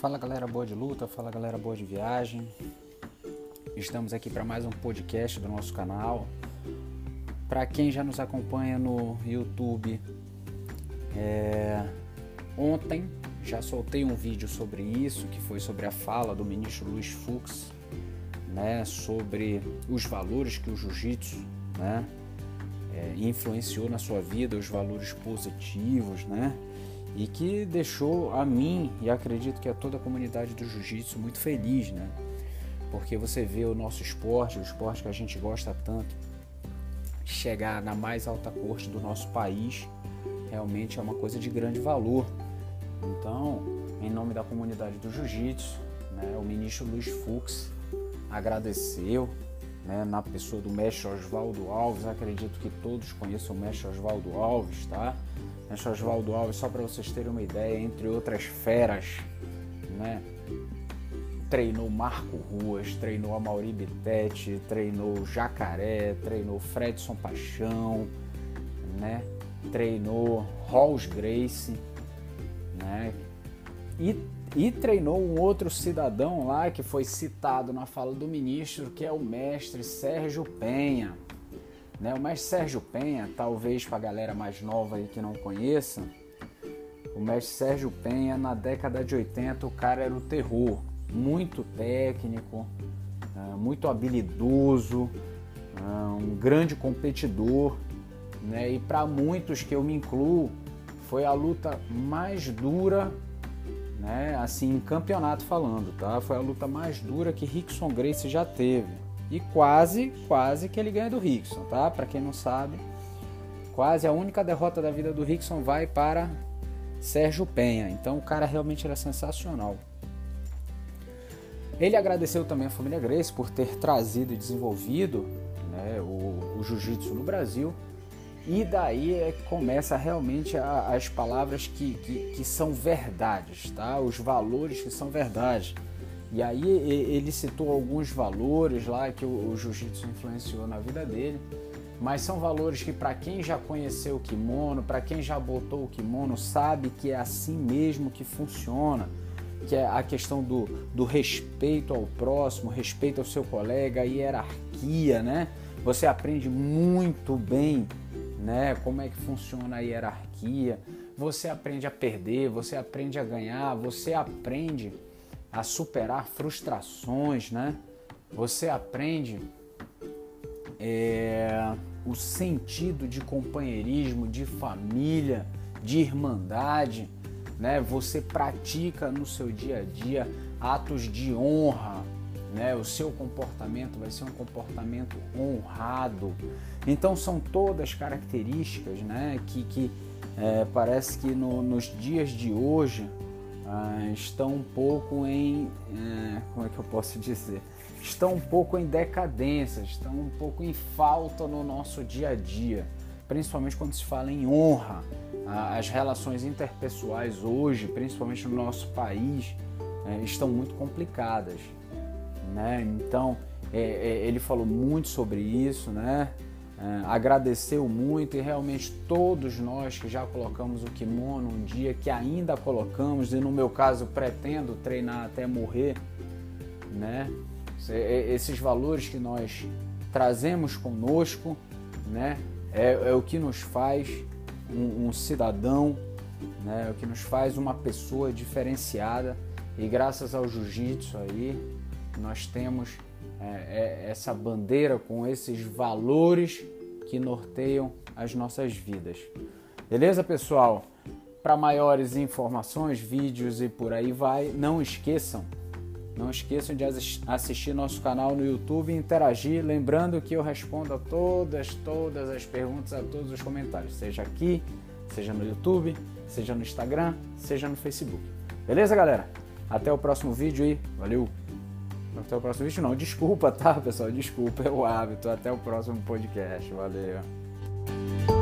Fala galera boa de luta, fala galera boa de viagem. Estamos aqui para mais um podcast do nosso canal. Para quem já nos acompanha no YouTube, é... ontem já soltei um vídeo sobre isso, que foi sobre a fala do ministro Luiz Fux, né, sobre os valores que o jiu-jitsu, né, é, influenciou na sua vida, os valores positivos, né, e que deixou a mim e acredito que a toda a comunidade do jiu-jitsu muito feliz, né? Porque você vê o nosso esporte, o esporte que a gente gosta tanto, chegar na mais alta corte do nosso país, realmente é uma coisa de grande valor. Então, em nome da comunidade do jiu-jitsu, né, o ministro Luiz Fux agradeceu, né, na pessoa do mestre Oswaldo Alves, acredito que todos conheçam o mestre Oswaldo Alves, tá? Mestre Oswaldo Alves, só para vocês terem uma ideia, entre outras feras, né? Treinou Marco Ruas, treinou a Mauri Bittetti, treinou Jacaré, treinou Fredson Paixão, né? Treinou Rolls Grace, né? E, e treinou um outro cidadão lá que foi citado na fala do ministro, que é o mestre Sérgio Penha. Né? O mestre Sérgio Penha, talvez para a galera mais nova aí que não conheça, o mestre Sérgio Penha, na década de 80, o cara era o terror. Muito técnico, né? muito habilidoso, né? um grande competidor. Né? E para muitos que eu me incluo, foi a luta mais dura, né? assim, em campeonato falando, tá? Foi a luta mais dura que Rickson Grace já teve. E quase, quase que ele ganha do Rickson, tá? Para quem não sabe, quase a única derrota da vida do Rickson vai para Sérgio Penha. Então o cara realmente era sensacional. Ele agradeceu também a família Grace por ter trazido e desenvolvido né, o, o jiu-jitsu no Brasil. E daí é que começa realmente a, as palavras que, que, que, são verdades, tá? Os valores que são verdade. E aí ele citou alguns valores lá que o, jiu-jitsu influenciou na vida dele, mas são valores que para quem já conheceu o kimono, para quem já botou o kimono, sabe que é assim mesmo que funciona, que é a questão do, do respeito ao próximo, respeito ao seu colega, hierarquia, né? Você aprende muito bem, né? Como é que funciona a hierarquia. Você aprende a perder, você aprende a ganhar, você aprende a superar frustrações, né? Você aprende é, o sentido de companheirismo, de família, de irmandade, né? Você pratica no seu dia a dia atos de honra, né? O seu comportamento vai ser um comportamento honrado. Então são todas características, né? Que, que é, parece que no, nos dias de hoje ah, estão um pouco em. É, como é que eu posso dizer? Estão um pouco em decadência, estão um pouco em falta no nosso dia a dia, principalmente quando se fala em honra. As relações interpessoais hoje, principalmente no nosso país, é, estão muito complicadas. Né? Então, é, é ele falou muito sobre isso, né? É, agradeceu muito e realmente todos nós que já colocamos o kimono um dia, que ainda colocamos, e no meu caso pretendo treinar até morrer, né? Esses valores que nós trazemos conosco, né? É, é o que nos faz um, um cidadão, né? É o que nos faz uma pessoa diferenciada e graças ao jiu-jitsu aí nós temos é, essa bandeira com esses valores que norteiam as nossas vidas. Beleza, pessoal? Para maiores informações, vídeos e por aí vai, não esqueçam, não esqueçam de assistir nosso canal no YouTube e interagir, lembrando que eu respondo a todas, todas as perguntas, a todos os comentários, seja aqui, seja no YouTube, seja no Instagram, seja no Facebook. Beleza, galera? Até o próximo vídeo e valeu! Até o próximo vídeo, não. Desculpa, tá, pessoal? Desculpa, é o hábito. Até o próximo podcast. Valeu.